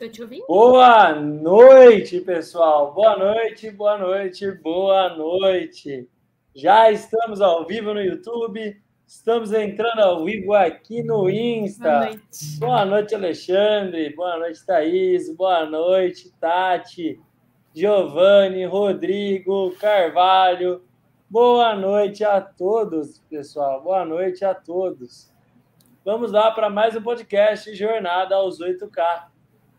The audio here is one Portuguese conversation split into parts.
Tô te ouvindo? Boa noite, pessoal. Boa noite, boa noite, boa noite. Já estamos ao vivo no YouTube. Estamos entrando ao vivo aqui no Insta. Boa noite. Boa noite, Alexandre. Boa noite, Thaís. Boa noite, Tati. Giovanni, Rodrigo, Carvalho. Boa noite a todos, pessoal. Boa noite a todos. Vamos lá para mais um podcast Jornada aos 8K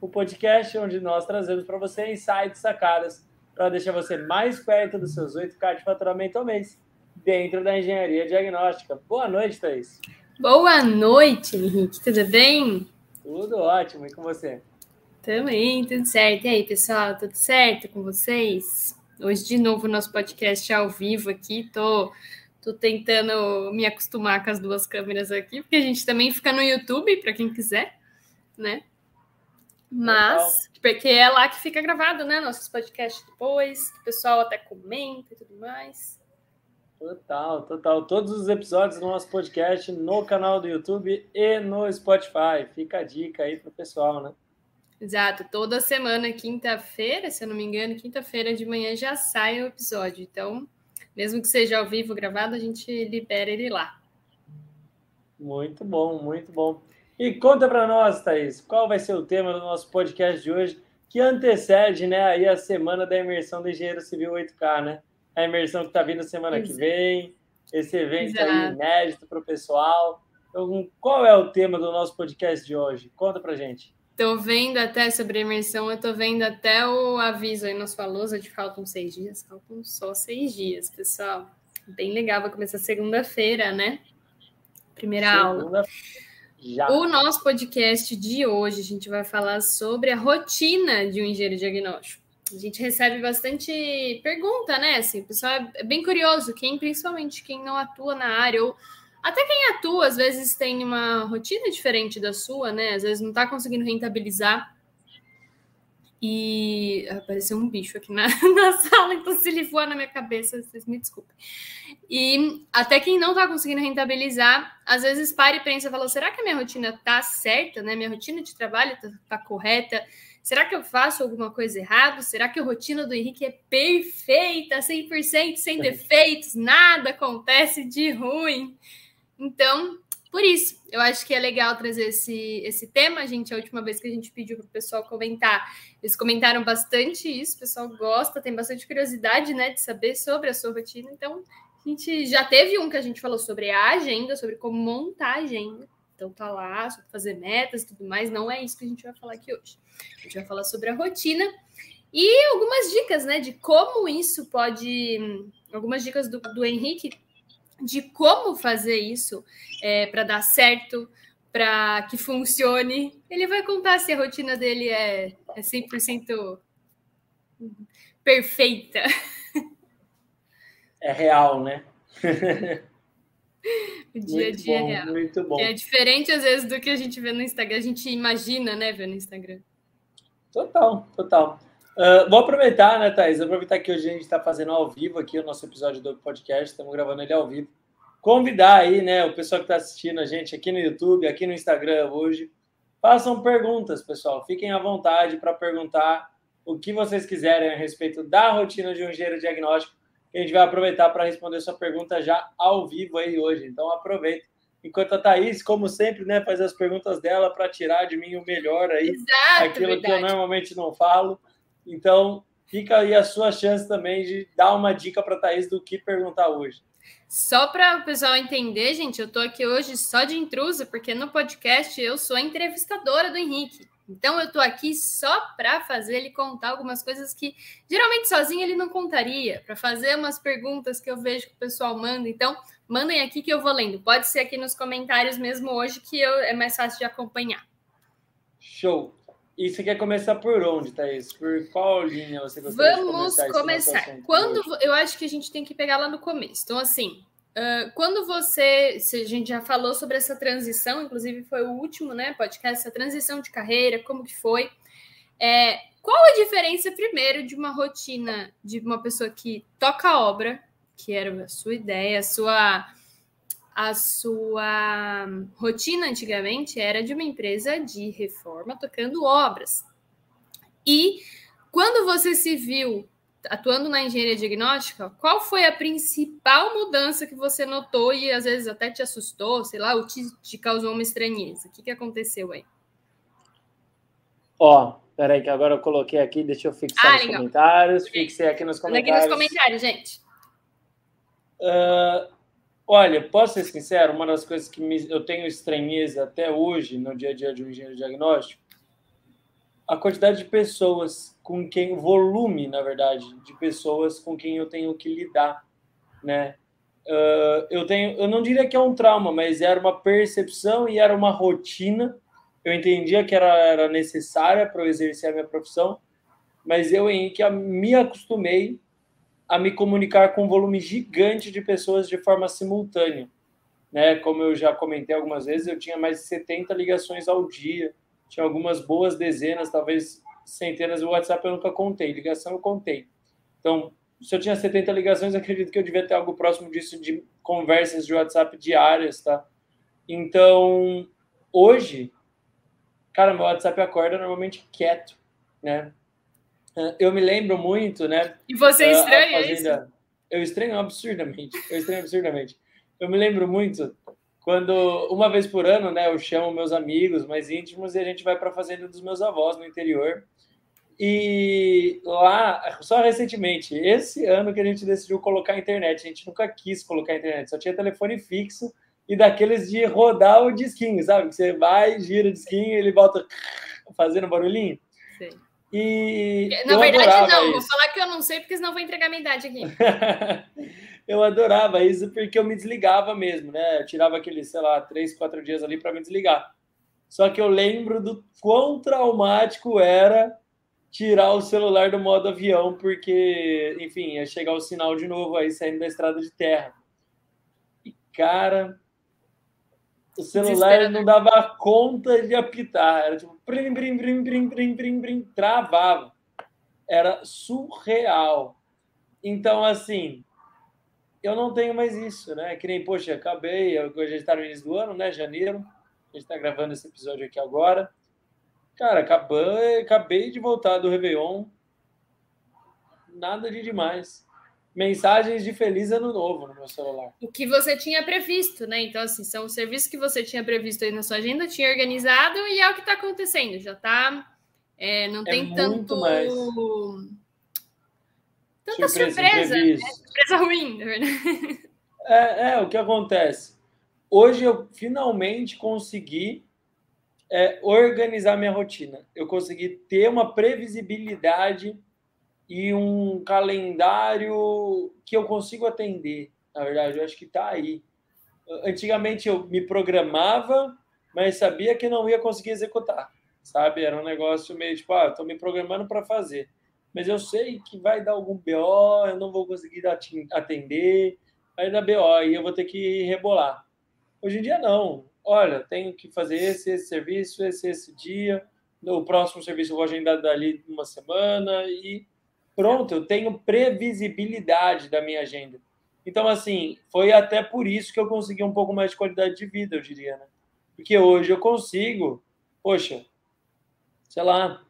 o podcast onde nós trazemos para você insights, sacadas, para deixar você mais perto dos seus 8K de faturamento ao mês, dentro da engenharia diagnóstica. Boa noite, Thaís. Boa noite, Henrique. Tudo bem? Tudo ótimo. E com você? Também, tudo certo. E aí, pessoal, tudo certo com vocês? Hoje, de novo, nosso podcast ao vivo aqui. Tô, tô tentando me acostumar com as duas câmeras aqui, porque a gente também fica no YouTube, para quem quiser, né? Mas, porque é lá que fica gravado, né? Nossos podcasts depois, o pessoal até comenta e tudo mais. Total, total. Todos os episódios do nosso podcast no canal do YouTube e no Spotify. Fica a dica aí pro pessoal, né? Exato. Toda semana, quinta-feira, se eu não me engano, quinta-feira de manhã já sai o episódio. Então, mesmo que seja ao vivo gravado, a gente libera ele lá. Muito bom, muito bom. E conta para nós, Thaís, qual vai ser o tema do nosso podcast de hoje, que antecede né, aí a semana da imersão do Engenheiro Civil 8K, né? A imersão que está vindo semana Exato. que vem, esse evento aí inédito para o pessoal. Então, qual é o tema do nosso podcast de hoje? Conta para gente. Estou vendo até sobre a imersão, eu estou vendo até o aviso aí nos falou de faltam seis dias, faltam só seis dias, pessoal. Bem legal, vai começar segunda-feira, né? Primeira segunda aula. Já. O nosso podcast de hoje, a gente vai falar sobre a rotina de um engenheiro diagnóstico. A gente recebe bastante pergunta, né? Assim, o pessoal é bem curioso, quem, principalmente quem não atua na área, ou até quem atua, às vezes tem uma rotina diferente da sua, né? Às vezes não está conseguindo rentabilizar e apareceu um bicho aqui na, na sala, então se ele voar na minha cabeça, vocês me desculpem. E até quem não está conseguindo rentabilizar, às vezes para e pensa, fala, será que a minha rotina tá certa, né? Minha rotina de trabalho tá, tá correta? Será que eu faço alguma coisa errada? Será que a rotina do Henrique é perfeita, 100%, sem defeitos? Nada acontece de ruim. Então, por isso, eu acho que é legal trazer esse, esse tema, gente. A última vez que a gente pediu para o pessoal comentar, eles comentaram bastante isso. O pessoal gosta, tem bastante curiosidade, né, de saber sobre a sua rotina. Então, a gente já teve um que a gente falou sobre a agenda, sobre como montar a agenda. Então, tá lá, sobre fazer metas e tudo mais. Não é isso que a gente vai falar aqui hoje. A gente vai falar sobre a rotina e algumas dicas, né, de como isso pode. Algumas dicas do, do Henrique de como fazer isso é, para dar certo, para que funcione. Ele vai contar se a rotina dele é, é 100% perfeita. É real, né? o dia a dia é bom, é real. Muito bom. É diferente, às vezes, do que a gente vê no Instagram. A gente imagina, né, ver no Instagram. Total, total. Uh, vou aproveitar, né, Thaís? Aproveitar que hoje a gente está fazendo ao vivo aqui o nosso episódio do podcast, estamos gravando ele ao vivo. Convidar aí, né, o pessoal que está assistindo a gente aqui no YouTube, aqui no Instagram hoje. Façam perguntas, pessoal. Fiquem à vontade para perguntar o que vocês quiserem a respeito da rotina de um engenheiro diagnóstico. A gente vai aproveitar para responder sua pergunta já ao vivo aí hoje. Então aproveita. Enquanto a Thaís, como sempre, né, faz as perguntas dela para tirar de mim o melhor aí, Exato, aquilo verdade. que eu normalmente não falo. Então, fica aí a sua chance também de dar uma dica para a Thaís do que perguntar hoje. Só para o pessoal entender, gente, eu estou aqui hoje só de intrusa, porque no podcast eu sou a entrevistadora do Henrique. Então eu estou aqui só para fazer ele contar algumas coisas que geralmente sozinho ele não contaria, para fazer umas perguntas que eu vejo que o pessoal manda. Então, mandem aqui que eu vou lendo. Pode ser aqui nos comentários mesmo hoje que eu, é mais fácil de acompanhar. Show. E você quer começar por onde, Thaís? Por qual linha você gostaria Vamos de começar. começar. Quando eu acho que a gente tem que pegar lá no começo. Então, assim, uh, quando você. A gente já falou sobre essa transição, inclusive foi o último, né, podcast, essa transição de carreira, como que foi. É, qual a diferença, primeiro, de uma rotina de uma pessoa que toca obra, que era a sua ideia, a sua a sua rotina antigamente era de uma empresa de reforma tocando obras. E quando você se viu atuando na engenharia diagnóstica, qual foi a principal mudança que você notou e às vezes até te assustou, sei lá, ou te, te causou uma estranheza? O que, que aconteceu aí? Ó, peraí que agora eu coloquei aqui, deixa eu fixar ah, nos legal. comentários, fixei aqui nos comentários. Aqui nos comentários, gente. Uh, olha, posso ser sincero, uma das coisas que me, eu tenho estranheza até hoje no dia a dia de um engenheiro diagnóstico, a quantidade de pessoas com quem, o volume, na verdade, de pessoas com quem eu tenho que lidar, né? Uh, eu tenho, eu não diria que é um trauma, mas era uma percepção e era uma rotina. Eu entendia que era, era necessária para exercer a minha profissão, mas eu em que me acostumei a me comunicar com um volume gigante de pessoas de forma simultânea, né? Como eu já comentei algumas vezes, eu tinha mais de 70 ligações ao dia, tinha algumas boas dezenas, talvez centenas de WhatsApp eu nunca contei, ligação eu contei. Então, se eu tinha 70 ligações, acredito que eu devia ter algo próximo disso de conversas de WhatsApp diárias, tá? Então, hoje, cara, meu WhatsApp acorda normalmente quieto, né? Eu me lembro muito, né? E você estranha fazenda... isso? Eu estranho absurdamente. Eu estranho absurdamente. Eu me lembro muito quando uma vez por ano, né, eu chamo meus amigos mais íntimos e a gente vai para a fazenda dos meus avós no interior. E lá, só recentemente, esse ano que a gente decidiu colocar a internet, a gente nunca quis colocar a internet, só tinha telefone fixo e daqueles de rodar o disquinho, sabe? Que você vai, gira o disquinho, ele volta fazendo barulhinho. Sim. E Na verdade, não, isso. vou falar que eu não sei, porque senão vou entregar minha idade aqui. eu adorava isso porque eu me desligava mesmo, né? Eu tirava aqueles, sei lá, três, quatro dias ali para me desligar. Só que eu lembro do quão traumático era tirar o celular do modo avião, porque, enfim, ia chegar o sinal de novo aí saindo da estrada de terra. E, cara, o celular não dava conta de apitar. Era tipo, brim, brim, brim, brim, brim, brim, brim, travava. Era surreal. Então, assim, eu não tenho mais isso, né? Que nem, poxa, acabei, hoje a gente está no início do ano, né? Janeiro. A gente está gravando esse episódio aqui agora. Cara, acabei, acabei de voltar do Réveillon. Nada de demais. Mensagens de feliz ano novo no meu celular. O que você tinha previsto, né? Então, assim, são os serviços que você tinha previsto aí na sua agenda, tinha organizado e é o que está acontecendo. Já está. É, não é tem tanto. Mais Tanta surpresa, surpresa, né? surpresa ruim, na verdade. É, é, o que acontece. Hoje eu finalmente consegui é, organizar minha rotina. Eu consegui ter uma previsibilidade e um calendário que eu consigo atender. Na verdade, eu acho que está aí. Antigamente eu me programava, mas sabia que não ia conseguir executar, sabe? Era um negócio meio tipo, ah, estou me programando para fazer mas eu sei que vai dar algum BO, eu não vou conseguir atender, vai dar BO e eu vou ter que rebolar. Hoje em dia, não. Olha, tenho que fazer esse, esse serviço, esse, esse dia, o próximo serviço eu vou agendar dali uma semana e pronto, eu tenho previsibilidade da minha agenda. Então, assim, foi até por isso que eu consegui um pouco mais de qualidade de vida, eu diria, né? Porque hoje eu consigo, poxa, sei lá,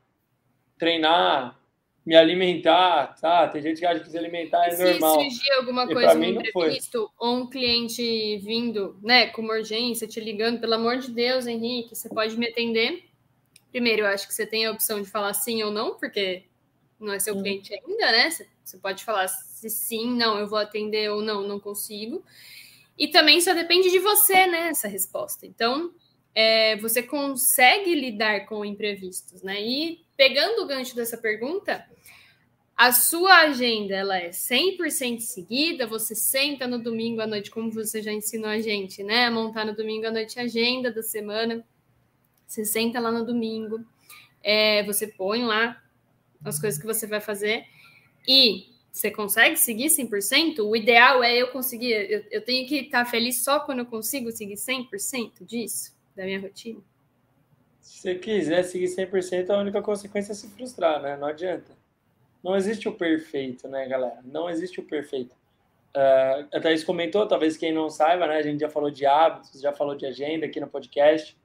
treinar me alimentar, tá? Tem gente que acha que se alimentar é se normal. Se surgir alguma e coisa imprevisto, ou um cliente vindo, né, com uma urgência, te ligando, pelo amor de Deus, Henrique, você pode me atender? Primeiro, eu acho que você tem a opção de falar sim ou não, porque não é seu hum. cliente ainda, né? Você pode falar se sim, não, eu vou atender ou não, não consigo. E também só depende de você, né, essa resposta. Então, é, você consegue lidar com imprevistos, né? E pegando o gancho dessa pergunta, a sua agenda ela é 100% seguida, você senta no domingo à noite, como você já ensinou a gente, né? Montar no domingo à noite a agenda da semana. Você senta lá no domingo, é, você põe lá as coisas que você vai fazer e você consegue seguir 100%? O ideal é eu conseguir, eu, eu tenho que estar feliz só quando eu consigo seguir 100% disso, da minha rotina. Se você quiser seguir 100%, a única consequência é se frustrar, né? Não adianta. Não existe o perfeito, né, galera? Não existe o perfeito. Uh, a Thaís comentou, talvez quem não saiba, né? A gente já falou de hábitos, já falou de agenda aqui no podcast.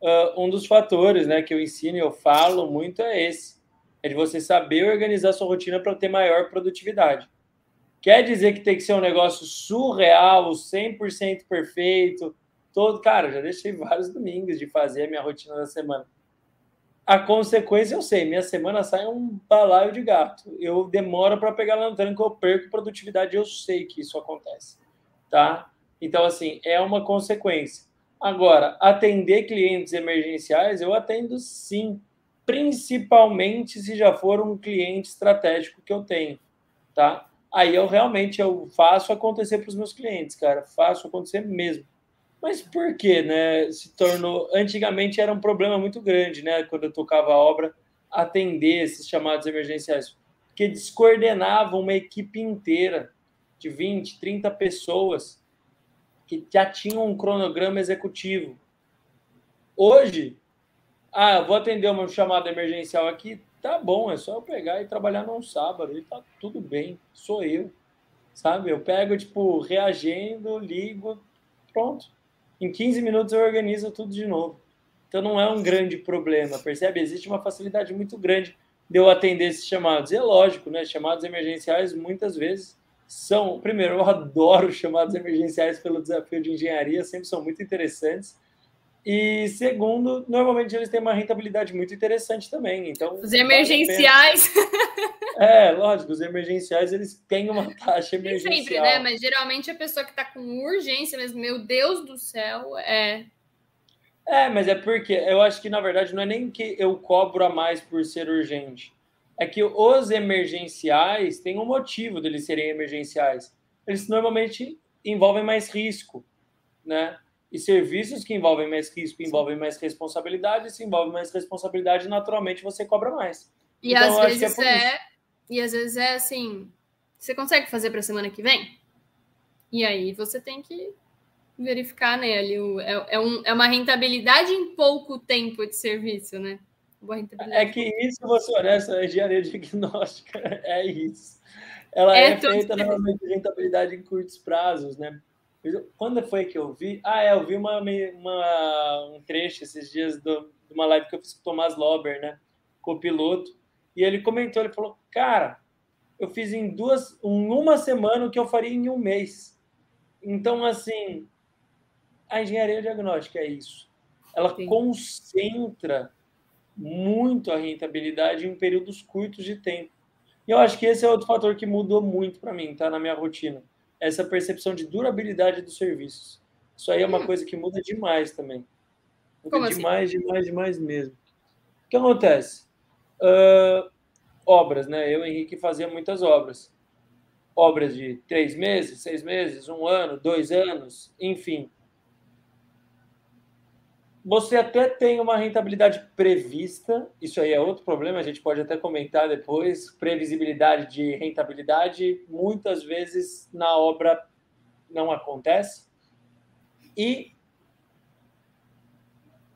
Uh, um dos fatores né, que eu ensino e eu falo muito é esse. É de você saber organizar sua rotina para ter maior produtividade. Quer dizer que tem que ser um negócio surreal, 100% perfeito, todo. Cara, já deixei vários domingos de fazer a minha rotina da semana. A consequência eu sei, minha semana sai um balaio de gato. Eu demoro para pegar tranco, eu perco produtividade, eu sei que isso acontece, tá? Então, assim, é uma consequência. Agora, atender clientes emergenciais, eu atendo sim, principalmente se já for um cliente estratégico que eu tenho, tá? Aí eu realmente eu faço acontecer para os meus clientes, cara, faço acontecer mesmo. Mas por que, né? Se tornou. Antigamente era um problema muito grande, né? Quando eu tocava a obra, atender esses chamados emergenciais. Porque descoordenavam uma equipe inteira de 20, 30 pessoas que já tinham um cronograma executivo. Hoje, ah, vou atender uma chamada emergencial aqui, tá bom, é só eu pegar e trabalhar num sábado e tá tudo bem, sou eu, sabe? Eu pego, tipo, reagendo, ligo, pronto. Em 15 minutos eu organizo tudo de novo. Então não é um grande problema, percebe? Existe uma facilidade muito grande de eu atender esses chamados. E é lógico, né? Chamados emergenciais muitas vezes são. Primeiro, eu adoro chamados emergenciais pelo desafio de engenharia, sempre são muito interessantes. E segundo, normalmente eles têm uma rentabilidade muito interessante também. Então, os emergenciais. É, lógico, os emergenciais eles têm uma taxa emergencial. Nem sempre, né? Mas geralmente a pessoa que está com urgência mesmo, meu Deus do céu, é. É, mas é porque eu acho que na verdade não é nem que eu cobro a mais por ser urgente. É que os emergenciais têm um motivo deles serem emergenciais. Eles normalmente envolvem mais risco, né? E serviços que envolvem mais risco envolvem mais responsabilidade, se envolve mais responsabilidade, naturalmente você cobra mais. E então, às vezes é, é e às vezes é assim, você consegue fazer para a semana que vem? E aí você tem que verificar nele. Né, é, é, um, é uma rentabilidade em pouco tempo de serviço, né? É que isso, vou ser honesto, a engenharia diagnóstica é isso. Ela é, é feita normalmente de rentabilidade em curtos prazos, né? Quando foi que eu vi? Ah, é, eu vi uma, uma, um trecho esses dias do, de uma live que eu fiz com o Tomás Lober, né? Com o piloto. E ele comentou, ele falou, cara, eu fiz em duas, em uma semana o que eu faria em um mês. Então, assim, a engenharia diagnóstica é isso. Ela Sim. concentra muito a rentabilidade em períodos curtos de tempo. E eu acho que esse é outro fator que mudou muito para mim, tá? Na minha rotina. Essa percepção de durabilidade dos serviços. Isso aí é uma hum. coisa que muda demais também. Muda Como assim? demais, assim? demais, demais mesmo. O que acontece? uh, obras, né? Eu, Henrique, fazia muitas obras. Obras de três meses, seis meses, um ano, dois anos, enfim. Você até tem uma rentabilidade prevista, isso aí é outro problema, a gente pode até comentar depois. Previsibilidade de rentabilidade, muitas vezes na obra não acontece. E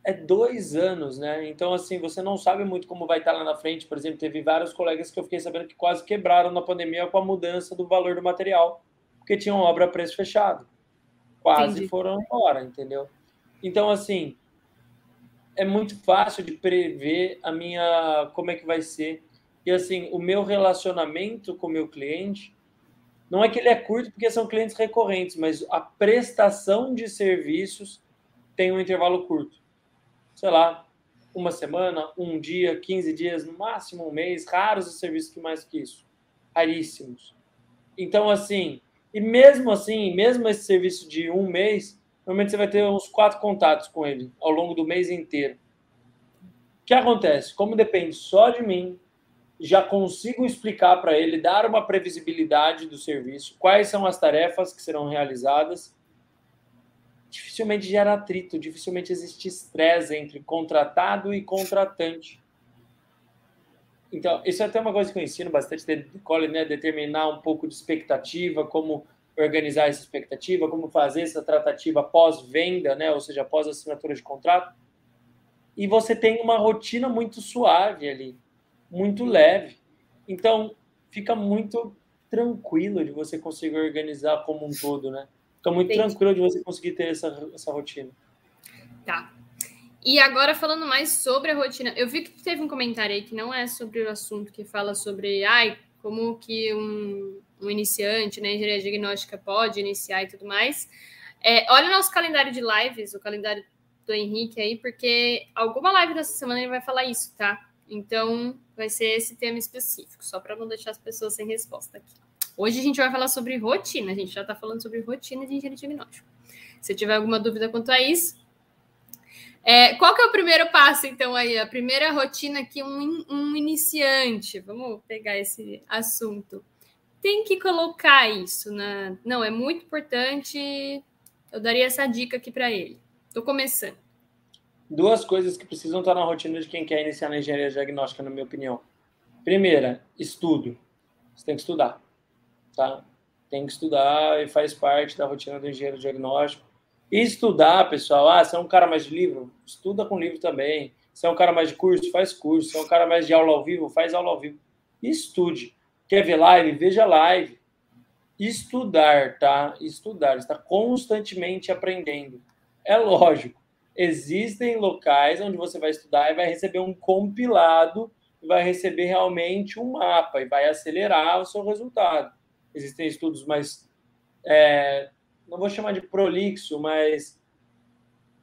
é dois anos, né? Então, assim, você não sabe muito como vai estar lá na frente. Por exemplo, teve vários colegas que eu fiquei sabendo que quase quebraram na pandemia com a mudança do valor do material, porque tinham obra a preço fechado. Quase Entendi. foram embora, entendeu? Então, assim, é muito fácil de prever a minha como é que vai ser. E assim, o meu relacionamento com o meu cliente não é que ele é curto porque são clientes recorrentes, mas a prestação de serviços tem um intervalo curto sei lá, uma semana, um dia, 15 dias, no máximo um mês, raros os serviços que mais que isso, raríssimos. Então, assim, e mesmo assim, mesmo esse serviço de um mês, normalmente você vai ter uns quatro contatos com ele ao longo do mês inteiro. O que acontece? Como depende só de mim, já consigo explicar para ele, dar uma previsibilidade do serviço, quais são as tarefas que serão realizadas dificilmente gera atrito, dificilmente existe estresse entre contratado e contratante. Então, isso é até uma coisa que eu ensino bastante de Cole, né? Determinar um pouco de expectativa, como organizar essa expectativa, como fazer essa tratativa pós-venda, né? Ou seja, após assinatura de contrato. E você tem uma rotina muito suave ali, muito leve. Então, fica muito tranquilo de você conseguir organizar como um todo, né? Fica muito Entendi. tranquilo de você conseguir ter essa, essa rotina. Tá. E agora falando mais sobre a rotina, eu vi que teve um comentário aí que não é sobre o assunto, que fala sobre ai, como que um, um iniciante né, engenharia diagnóstica pode iniciar e tudo mais. É, olha o nosso calendário de lives, o calendário do Henrique aí, porque alguma live dessa semana ele vai falar isso, tá? Então vai ser esse tema específico, só para não deixar as pessoas sem resposta aqui. Hoje a gente vai falar sobre rotina, a gente já está falando sobre rotina de engenharia diagnóstica. Se tiver alguma dúvida quanto a isso, é, qual que é o primeiro passo, então, aí? A primeira rotina que um, um iniciante, vamos pegar esse assunto, tem que colocar isso na. Não, é muito importante. Eu daria essa dica aqui para ele. Estou começando. Duas coisas que precisam estar na rotina de quem quer iniciar na engenharia diagnóstica, na minha opinião. Primeira, estudo. Você tem que estudar, tá? Tem que estudar e faz parte da rotina do engenheiro diagnóstico estudar, pessoal. Ah, você é um cara mais de livro? Estuda com livro também. Se é um cara mais de curso, faz curso. Se é um cara mais de aula ao vivo, faz aula ao vivo. Estude. Quer ver live? Veja live. Estudar, tá? Estudar. Está constantemente aprendendo. É lógico. Existem locais onde você vai estudar e vai receber um compilado, vai receber realmente um mapa e vai acelerar o seu resultado. Existem estudos mais é, não vou chamar de prolixo, mas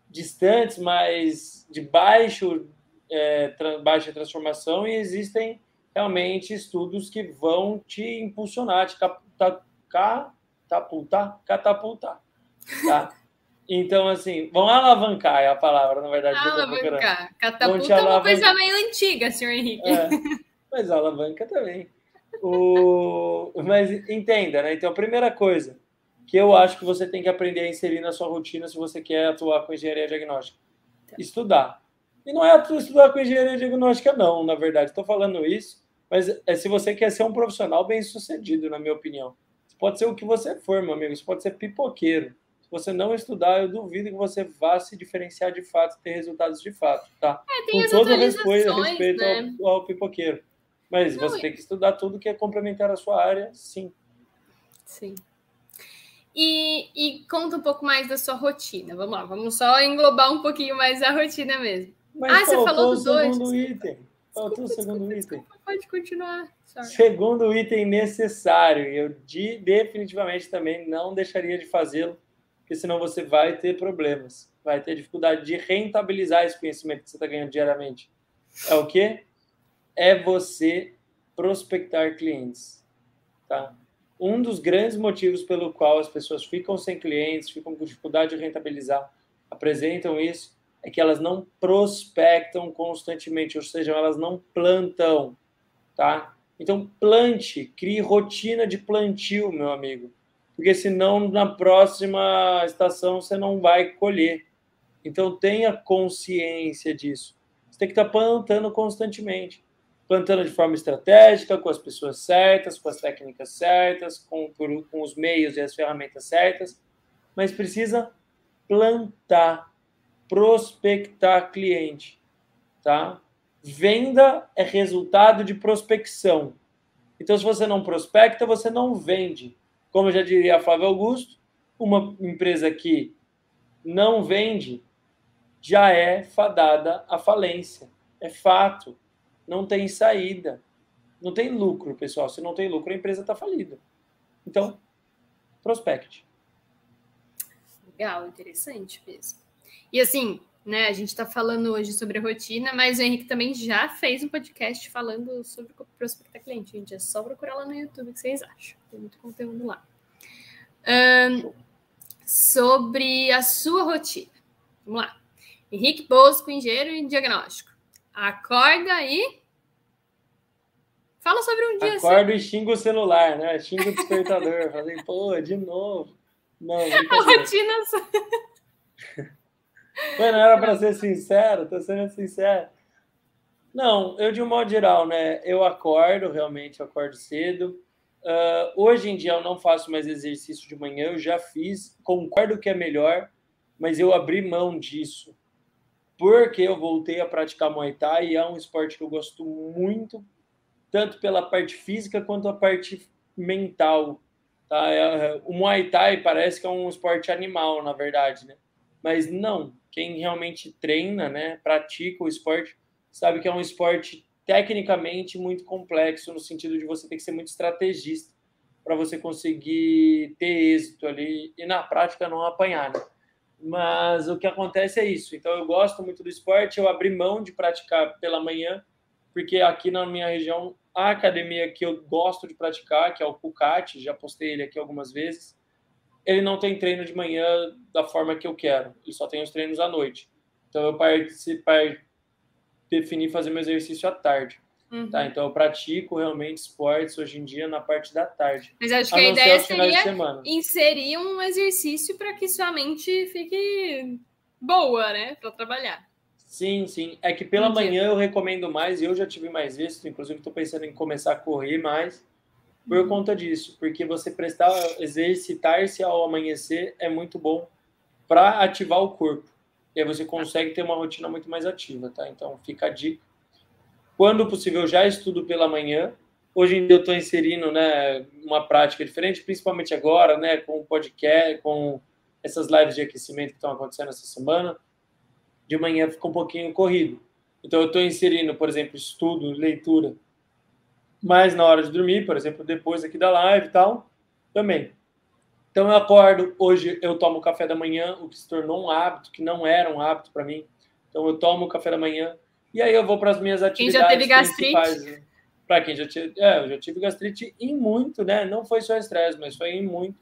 distantes, mas de baixo, é, baixa transformação, e existem realmente estudos que vão te impulsionar, te catapultar, catapultar, tá? Então, assim, vão alavancar é a palavra, na verdade. Alavancar. Catapulta é uma coisa meio antiga, senhor Henrique. É, mas alavanca também. O... Mas entenda, né? Então, a primeira coisa, que eu acho que você tem que aprender a inserir na sua rotina se você quer atuar com engenharia diagnóstica. Tá. Estudar. E não é estudar com engenharia diagnóstica, não, na verdade. Estou falando isso, mas é se você quer ser um profissional bem sucedido, na minha opinião. Você pode ser o que você for, meu amigo. Você pode ser pipoqueiro. Se você não estudar, eu duvido que você vá se diferenciar de fato e ter resultados de fato, tá? É, com todo respeito, respeito né? ao, ao, pipoqueiro. Mas não, você tem que estudar tudo que é complementar a sua área, sim. Sim. E, e, conta um pouco mais da sua rotina. Vamos lá, vamos só englobar um pouquinho mais a rotina mesmo. Mas ah, você falou do dois. Segundo item. Faltou o segundo desculpa, item. Desculpa, pode continuar. Sorry. Segundo item necessário. Eu de, definitivamente também não deixaria de fazê-lo, porque senão você vai ter problemas. Vai ter dificuldade de rentabilizar esse conhecimento que você está ganhando diariamente. É o quê? É você prospectar clientes. Tá? um dos grandes motivos pelo qual as pessoas ficam sem clientes, ficam com dificuldade de rentabilizar, apresentam isso, é que elas não prospectam constantemente, ou seja, elas não plantam, tá? Então, plante, crie rotina de plantio, meu amigo, porque senão na próxima estação você não vai colher. Então, tenha consciência disso. Você tem que estar plantando constantemente plantando de forma estratégica, com as pessoas certas, com as técnicas certas, com, com os meios e as ferramentas certas, mas precisa plantar, prospectar cliente, tá? Venda é resultado de prospecção. Então, se você não prospecta, você não vende. Como já diria Flávio Augusto, uma empresa que não vende já é fadada à falência. É fato não tem saída. Não tem lucro, pessoal. Se não tem lucro, a empresa está falida. Então, prospect. Legal, interessante mesmo. E assim, né, a gente está falando hoje sobre a rotina, mas o Henrique também já fez um podcast falando sobre prospectar cliente. Gente, é só procurar lá no YouTube o que vocês acham. Tem muito conteúdo lá. Um, sobre a sua rotina. Vamos lá. Henrique Bosco, engenheiro em diagnóstico. Acorda e Fala sobre um dia Acordo assim. e xingo o celular, né? Xingo o despertador. Falei, pô, de novo. Não, a rotina. Mano, era para ser sincero, tô sendo sincero. Não, eu de um modo geral, né? Eu acordo, realmente, eu acordo cedo. Uh, hoje em dia eu não faço mais exercício de manhã, eu já fiz, concordo que é melhor, mas eu abri mão disso. Porque eu voltei a praticar Muay Thai e é um esporte que eu gosto muito tanto pela parte física quanto a parte mental. Tá? É, o Muay Thai parece que é um esporte animal, na verdade, né? Mas não, quem realmente treina, né, pratica o esporte, sabe que é um esporte tecnicamente muito complexo, no sentido de você ter que ser muito estrategista para você conseguir ter êxito ali e na prática não apanhar. Né? Mas o que acontece é isso. Então eu gosto muito do esporte, eu abri mão de praticar pela manhã, porque aqui na minha região a academia que eu gosto de praticar, que é o Pucati, já postei ele aqui algumas vezes, ele não tem treino de manhã da forma que eu quero, ele só tem os treinos à noite. Então eu participar, definir fazer meu exercício à tarde. Uhum. Tá? Então eu pratico realmente esportes hoje em dia na parte da tarde. Mas acho que a, a ideia seria inserir um exercício para que sua mente fique boa, né? Para trabalhar. Sim, sim. É que pela manhã eu recomendo mais, eu já tive mais vezes, inclusive estou pensando em começar a correr mais por conta disso, porque você prestar, exercitar-se ao amanhecer é muito bom para ativar o corpo. E aí você consegue ter uma rotina muito mais ativa, tá? Então fica a dica. Quando possível, já estudo pela manhã. Hoje em dia eu estou inserindo, né, uma prática diferente, principalmente agora, né, com o podcast, com essas lives de aquecimento que estão acontecendo essa semana de manhã fica um pouquinho corrido. Então, eu estou inserindo, por exemplo, estudo, leitura, mais na hora de dormir, por exemplo, depois aqui da live e tal, também. Então, eu acordo, hoje eu tomo café da manhã, o que se tornou um hábito, que não era um hábito para mim. Então, eu tomo café da manhã e aí eu vou para as minhas atividades quem já teve gastrite? Para quem já tive, é, eu já tive gastrite em muito, né? Não foi só estresse, mas foi em muito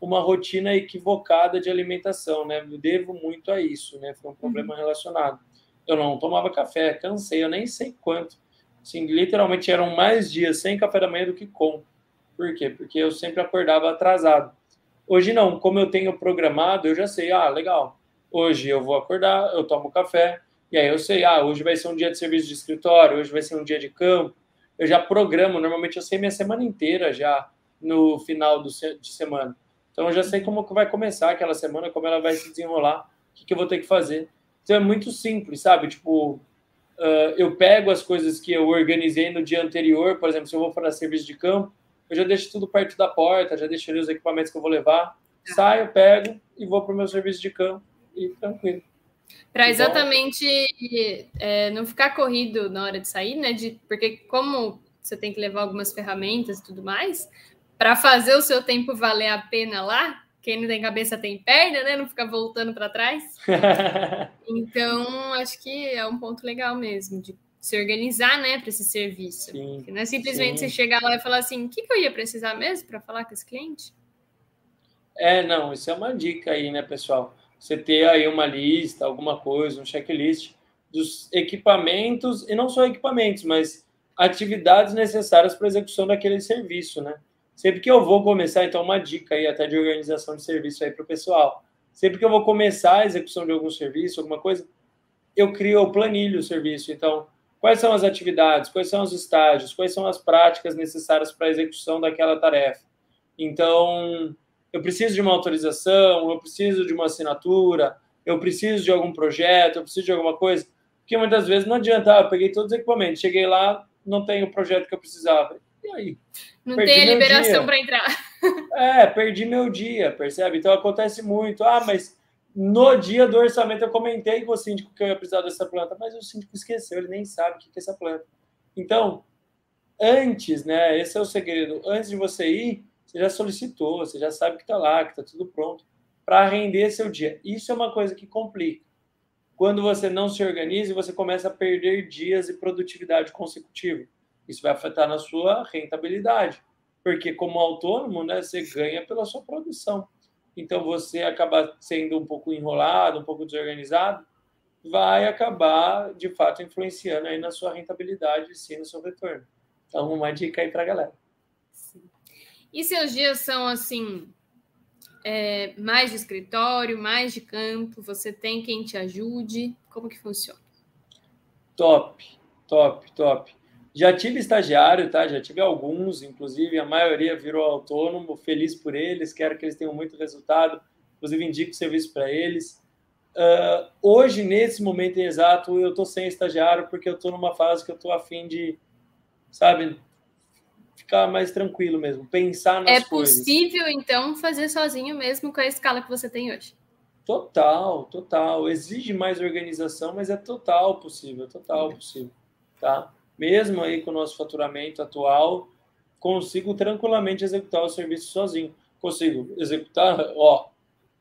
uma rotina equivocada de alimentação, né? Eu devo muito a isso, né? Foi um problema uhum. relacionado. Eu não tomava café, cansei, eu nem sei quanto. Assim, literalmente eram mais dias sem café da manhã do que com. Por quê? Porque eu sempre acordava atrasado. Hoje não, como eu tenho programado, eu já sei, ah, legal. Hoje eu vou acordar, eu tomo café, e aí eu sei, ah, hoje vai ser um dia de serviço de escritório, hoje vai ser um dia de campo. Eu já programo, normalmente eu sei minha semana inteira já no final do, de semana. Então eu já sei como que vai começar aquela semana, como ela vai se desenrolar, o que, que eu vou ter que fazer. Então é muito simples, sabe? Tipo, uh, eu pego as coisas que eu organizei no dia anterior, por exemplo, se eu vou para serviço de campo, eu já deixo tudo perto da porta, já deixo ali os equipamentos que eu vou levar, saio, pego e vou para o meu serviço de campo e tranquilo. Para exatamente é, não ficar corrido na hora de sair, né? De, porque como você tem que levar algumas ferramentas e tudo mais, para fazer o seu tempo valer a pena lá, quem não tem cabeça tem perna, né? Não fica voltando para trás. então, acho que é um ponto legal mesmo de se organizar, né, para esse serviço. Sim, não é simplesmente sim. você chegar lá e falar assim, o que, que eu ia precisar mesmo para falar com esse cliente? É, não, isso é uma dica aí, né, pessoal? Você ter aí uma lista, alguma coisa, um checklist dos equipamentos, e não só equipamentos, mas atividades necessárias para a execução daquele serviço, né? Sempre que eu vou começar, então, uma dica aí até de organização de serviço aí para o pessoal. Sempre que eu vou começar a execução de algum serviço, alguma coisa, eu crio o planilho o serviço. Então, quais são as atividades, quais são os estágios, quais são as práticas necessárias para a execução daquela tarefa. Então, eu preciso de uma autorização, eu preciso de uma assinatura, eu preciso de algum projeto, eu preciso de alguma coisa. Porque muitas vezes não adianta, ah, eu peguei todos os equipamentos, cheguei lá, não tem o projeto que eu precisava. E aí? Não perdi tem a liberação para entrar. É, perdi meu dia, percebe? Então acontece muito. Ah, mas no dia do orçamento eu comentei com o síndico que eu ia precisar dessa planta, mas o síndico esqueceu, ele nem sabe o que é essa planta. Então, antes, né? Esse é o segredo. Antes de você ir, você já solicitou, você já sabe que está lá, que está tudo pronto para render seu dia. Isso é uma coisa que complica. Quando você não se organiza, você começa a perder dias e produtividade consecutiva. Isso vai afetar na sua rentabilidade, porque como autônomo, né, você ganha pela sua produção. Então você acaba sendo um pouco enrolado, um pouco desorganizado, vai acabar de fato influenciando aí na sua rentabilidade e sim no seu retorno. Então uma dica aí para a galera. Sim. E seus dias são assim é, mais de escritório, mais de campo? Você tem quem te ajude? Como que funciona? Top, top, top. Já tive estagiário, tá? Já tive alguns, inclusive a maioria virou autônomo, feliz por eles, quero que eles tenham muito resultado, inclusive indico serviço para eles. Uh, hoje, nesse momento exato, eu estou sem estagiário porque eu estou numa fase que eu estou afim de, sabe, ficar mais tranquilo mesmo, pensar nas é coisas. É possível, então, fazer sozinho mesmo com a escala que você tem hoje? Total, total. Exige mais organização, mas é total possível, total possível, tá? Mesmo aí com o nosso faturamento atual, consigo tranquilamente executar o serviço sozinho. Consigo executar, ó,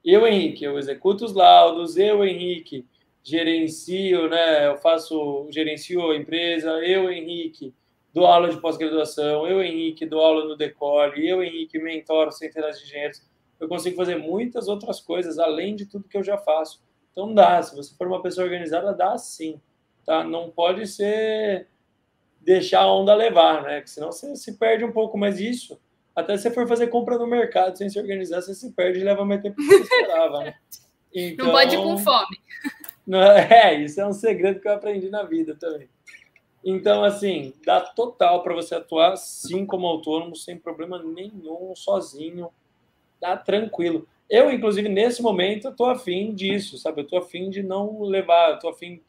eu, Henrique, eu executo os laudos, eu, Henrique, gerencio, né? Eu faço, gerencio a empresa, eu, Henrique, dou aula de pós-graduação, eu, Henrique, dou aula no Decole, eu, Henrique, mentoro centenas de engenheiros eu consigo fazer muitas outras coisas além de tudo que eu já faço. Então dá, se você for uma pessoa organizada, dá sim, tá? Não pode ser deixar a onda levar, né? Que senão você se perde um pouco mais isso. Até se você for fazer compra no mercado sem se organizar, você se perde e leva mais tempo que você esperava, né? Então, não pode ir com fome. É, isso é um segredo que eu aprendi na vida também. Então, assim, dá total para você atuar sim como autônomo, sem problema nenhum, sozinho tá tranquilo. Eu, inclusive, nesse momento, estou afim disso, sabe? Eu estou afim de não levar, estou afim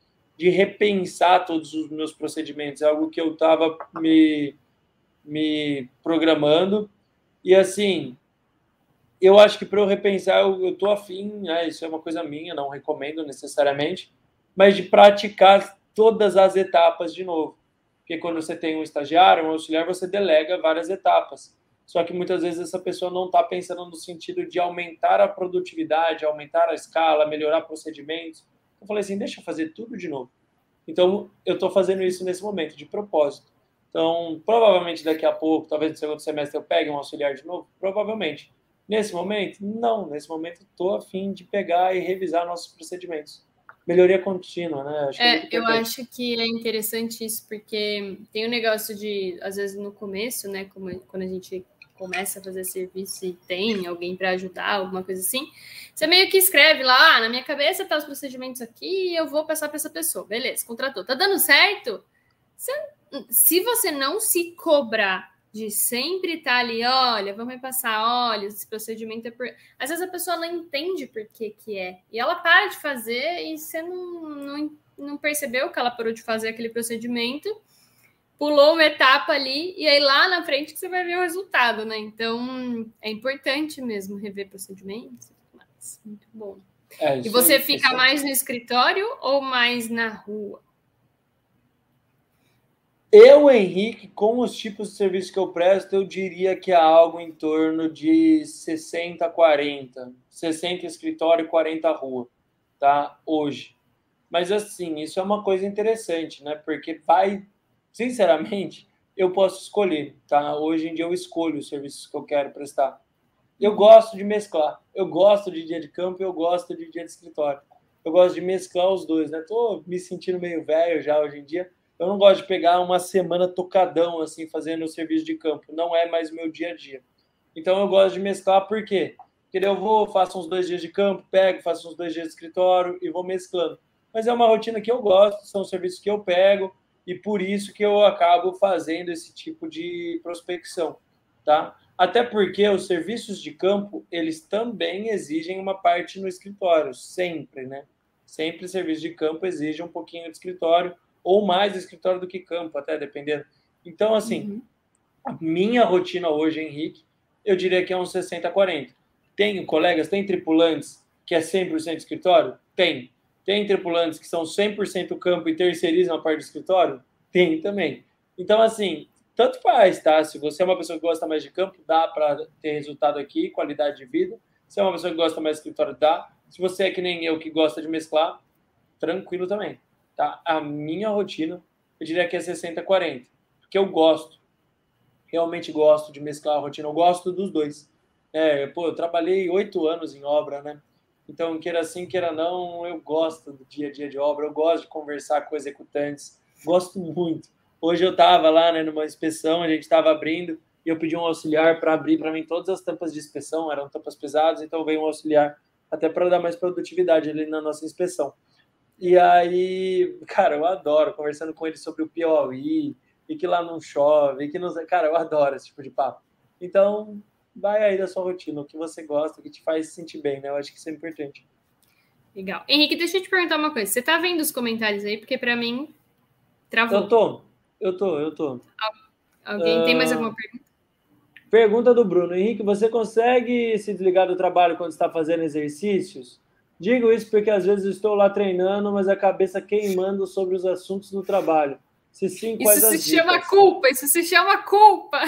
de repensar todos os meus procedimentos. É algo que eu estava me, me programando. E, assim, eu acho que para eu repensar, eu estou afim, né? isso é uma coisa minha, não recomendo necessariamente, mas de praticar todas as etapas de novo. Porque quando você tem um estagiário, um auxiliar, você delega várias etapas só que muitas vezes essa pessoa não está pensando no sentido de aumentar a produtividade, aumentar a escala, melhorar procedimentos. Eu falei assim, deixa eu fazer tudo de novo. Então, eu estou fazendo isso nesse momento, de propósito. Então, provavelmente daqui a pouco, talvez no segundo semestre eu pegue um auxiliar de novo, provavelmente. Nesse momento, não. Nesse momento, estou afim de pegar e revisar nossos procedimentos. Melhoria contínua, né? Acho é, eu acho que é interessante isso, porque tem um negócio de, às vezes, no começo, né? Como, quando a gente começa a fazer serviço e tem alguém para ajudar, alguma coisa assim, você meio que escreve lá, ah, na minha cabeça tá os procedimentos aqui, eu vou passar para essa pessoa. Beleza, contratou. Tá dando certo? Você, se você não se cobrar de sempre estar tá ali, olha, vamos passar, olha, esse procedimento é por. Às vezes a pessoa não entende por que, que é. E ela para de fazer e você não, não, não percebeu que ela parou de fazer aquele procedimento pulou uma etapa ali, e aí lá na frente que você vai ver o resultado, né? Então é importante mesmo rever procedimentos e tudo mais. Muito bom. É, e você fica mais no escritório ou mais na rua? Eu, Henrique, com os tipos de serviço que eu presto, eu diria que é algo em torno de 60 40. 60 escritório e 40 rua, tá? Hoje. Mas assim, isso é uma coisa interessante, né? Porque vai sinceramente, eu posso escolher, tá? Hoje em dia eu escolho os serviços que eu quero prestar. Eu gosto de mesclar. Eu gosto de dia de campo e eu gosto de dia de escritório. Eu gosto de mesclar os dois, né? Tô me sentindo meio velho já hoje em dia. Eu não gosto de pegar uma semana tocadão assim fazendo o serviço de campo. Não é mais meu dia a dia. Então eu gosto de mesclar por quê? Porque eu vou, faço uns dois dias de campo, pego, faço uns dois dias de escritório e vou mesclando. Mas é uma rotina que eu gosto, são serviços que eu pego, e por isso que eu acabo fazendo esse tipo de prospecção, tá? Até porque os serviços de campo, eles também exigem uma parte no escritório, sempre, né? Sempre serviço de campo exige um pouquinho de escritório, ou mais de escritório do que campo, até dependendo. Então, assim, uhum. a minha rotina hoje, Henrique, eu diria que é uns 60-40. Tenho colegas, tem tripulantes que é 100% escritório? Tem. Tem tripulantes que são 100% campo e terceirizam a parte do escritório? Tem também. Então, assim, tanto faz, tá? Se você é uma pessoa que gosta mais de campo, dá para ter resultado aqui, qualidade de vida. Se é uma pessoa que gosta mais de escritório, dá. Se você é que nem eu, que gosta de mesclar, tranquilo também, tá? A minha rotina, eu diria que é 60-40, porque eu gosto. Realmente gosto de mesclar a rotina, eu gosto dos dois. É, pô, eu trabalhei oito anos em obra, né? Então, queira assim, queira não, eu gosto do dia a dia de obra, eu gosto de conversar com executantes, gosto muito. Hoje eu estava lá né, numa inspeção, a gente estava abrindo e eu pedi um auxiliar para abrir para mim todas as tampas de inspeção, eram tampas pesadas, então veio um auxiliar até para dar mais produtividade ali na nossa inspeção. E aí, cara, eu adoro conversando com ele sobre o Piauí e que lá não chove, e que não. Cara, eu adoro esse tipo de papo. Então, vai aí da sua rotina, o que você gosta, o que te faz se sentir bem, né? Eu acho que isso é importante. Legal. Henrique, deixa eu te perguntar uma coisa. Você tá vendo os comentários aí? Porque para mim travou. Eu tô, eu tô, eu tô. Alguém uh... tem mais ah, alguma pergunta? Pergunta do Bruno. Henrique, você consegue se desligar do trabalho quando está fazendo exercícios? Digo isso porque às vezes estou lá treinando, mas a cabeça queimando sobre os assuntos do trabalho. Se sim, quais isso se dicas? chama culpa, isso se chama culpa.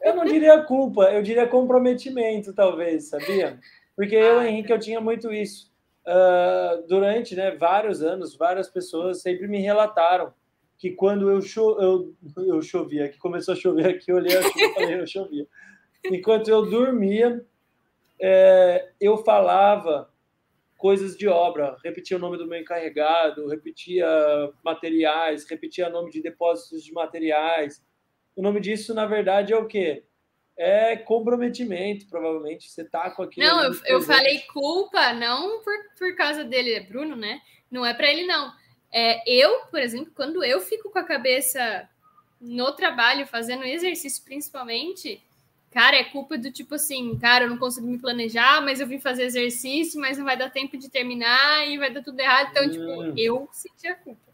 Eu não diria culpa, eu diria comprometimento, talvez, sabia? Porque eu, ah, Henrique, eu tinha muito isso. Uh, durante né, vários anos, várias pessoas sempre me relataram que quando eu, cho eu, eu chovia, que começou a chover aqui, eu olhei aqui e falei, eu chovia. Enquanto eu dormia, é, eu falava coisas de obra, repetia o nome do meu encarregado, repetia materiais, repetia nome de depósitos de materiais. O nome disso, na verdade, é o quê? É comprometimento, provavelmente. Você tá com aquilo. Não, eu, eu falei culpa, não por, por causa dele, é Bruno, né? Não é para ele, não. É, eu, por exemplo, quando eu fico com a cabeça no trabalho, fazendo exercício principalmente, Cara, é culpa do tipo assim, cara, eu não consigo me planejar, mas eu vim fazer exercício, mas não vai dar tempo de terminar e vai dar tudo errado. Então, tipo, hum. tipo, eu senti a culpa.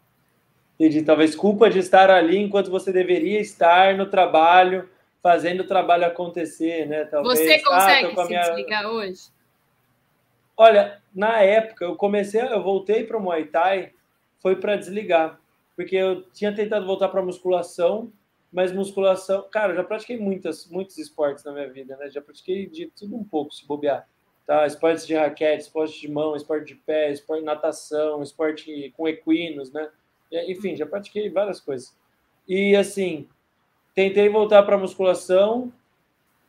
Entendi. Talvez culpa de estar ali enquanto você deveria estar no trabalho, fazendo o trabalho acontecer, né? Talvez, você ah, consegue ah, se minha... desligar hoje? Olha, na época, eu comecei, eu voltei para o Muay Thai, foi para desligar, porque eu tinha tentado voltar para musculação, mas musculação, cara, eu já pratiquei muitas, muitos esportes na minha vida, né? Já pratiquei de tudo um pouco, se bobear. Tá? Esportes de raquete, esporte de mão, esporte de pé, esporte de natação, esporte com equinos, né? Enfim, já pratiquei várias coisas. E assim, tentei voltar para musculação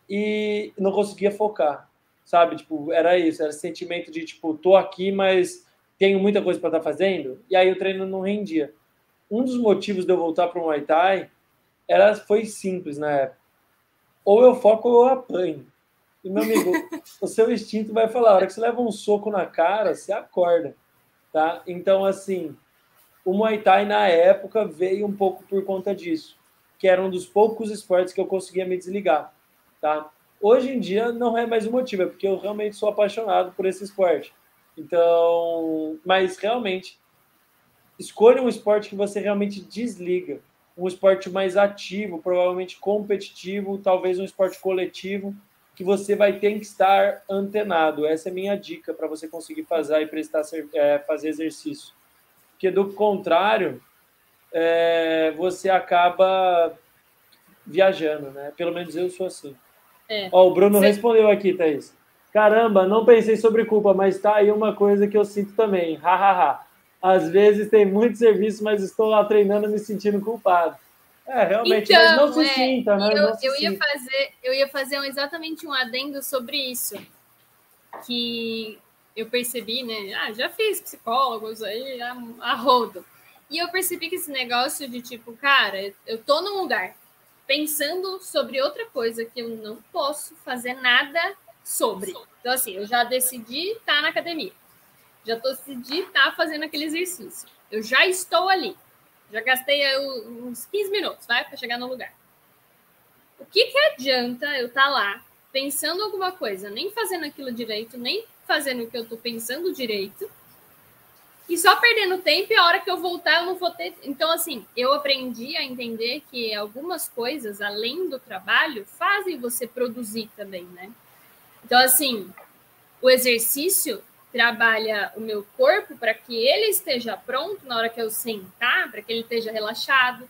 e não conseguia focar, sabe? Tipo, era isso, era sentimento de tipo, tô aqui, mas tenho muita coisa para estar tá fazendo. E aí o treino não rendia. Um dos motivos de eu voltar para o Muay Thai ela foi simples na época. Ou eu foco ou eu apanho. E, meu amigo, o seu instinto vai falar, a hora que você leva um soco na cara, você acorda, tá? Então, assim, o Muay Thai, na época, veio um pouco por conta disso, que era um dos poucos esportes que eu conseguia me desligar, tá? Hoje em dia, não é mais o motivo, é porque eu realmente sou apaixonado por esse esporte. Então, mas realmente, escolha um esporte que você realmente desliga, um esporte mais ativo, provavelmente competitivo, talvez um esporte coletivo, que você vai ter que estar antenado. Essa é a minha dica para você conseguir fazer e prestar é, fazer exercício. Porque do contrário, é, você acaba viajando, né? Pelo menos eu sou assim. É. Ó, o Bruno você... respondeu aqui, Thaís. Caramba, não pensei sobre culpa, mas tá aí uma coisa que eu sinto também. Hahaha. Às vezes tem muito serviço, mas estou lá treinando me sentindo culpado. É, realmente, então, mas não se é, sinta, né? Eu, se eu, ia fazer, eu ia fazer um, exatamente um adendo sobre isso. Que eu percebi, né? Ah, já fiz psicólogos aí, a, a rodo. E eu percebi que esse negócio de tipo, cara, eu tô num lugar pensando sobre outra coisa que eu não posso fazer nada sobre. Então, assim, eu já decidi estar na academia já decidi estar tá fazendo aquele exercício. Eu já estou ali. Já gastei uns 15 minutos, vai, para chegar no lugar. O que, que adianta eu estar tá lá pensando alguma coisa, nem fazendo aquilo direito, nem fazendo o que eu estou pensando direito, e só perdendo tempo e a hora que eu voltar eu não vou ter. Então, assim, eu aprendi a entender que algumas coisas, além do trabalho, fazem você produzir também, né? Então, assim, o exercício trabalha o meu corpo para que ele esteja pronto na hora que eu sentar, para que ele esteja relaxado,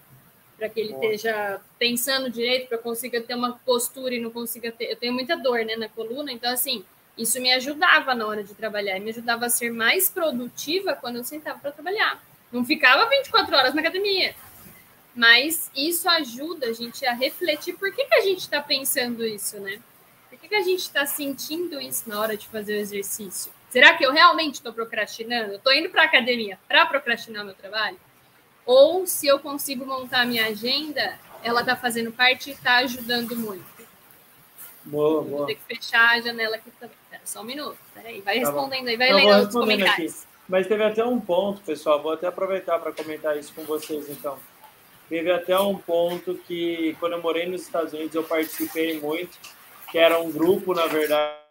para que ele esteja pensando direito, para consiga ter uma postura e não consiga ter. Eu tenho muita dor né, na coluna, então, assim, isso me ajudava na hora de trabalhar, me ajudava a ser mais produtiva quando eu sentava para trabalhar. Não ficava 24 horas na academia. Mas isso ajuda a gente a refletir por que, que a gente está pensando isso, né? Por que, que a gente está sentindo isso na hora de fazer o exercício? Será que eu realmente estou procrastinando? Estou indo para a academia para procrastinar meu trabalho? Ou se eu consigo montar a minha agenda, ela está fazendo parte e está ajudando muito? Boa, boa. Vou ter que fechar a janela aqui também. Pera só um minuto. Peraí, vai tá respondendo aí, vai eu lendo os comentários. Aqui. Mas teve até um ponto, pessoal, vou até aproveitar para comentar isso com vocês, então. Teve até um ponto que, quando eu morei nos Estados Unidos, eu participei muito, que era um grupo, na verdade,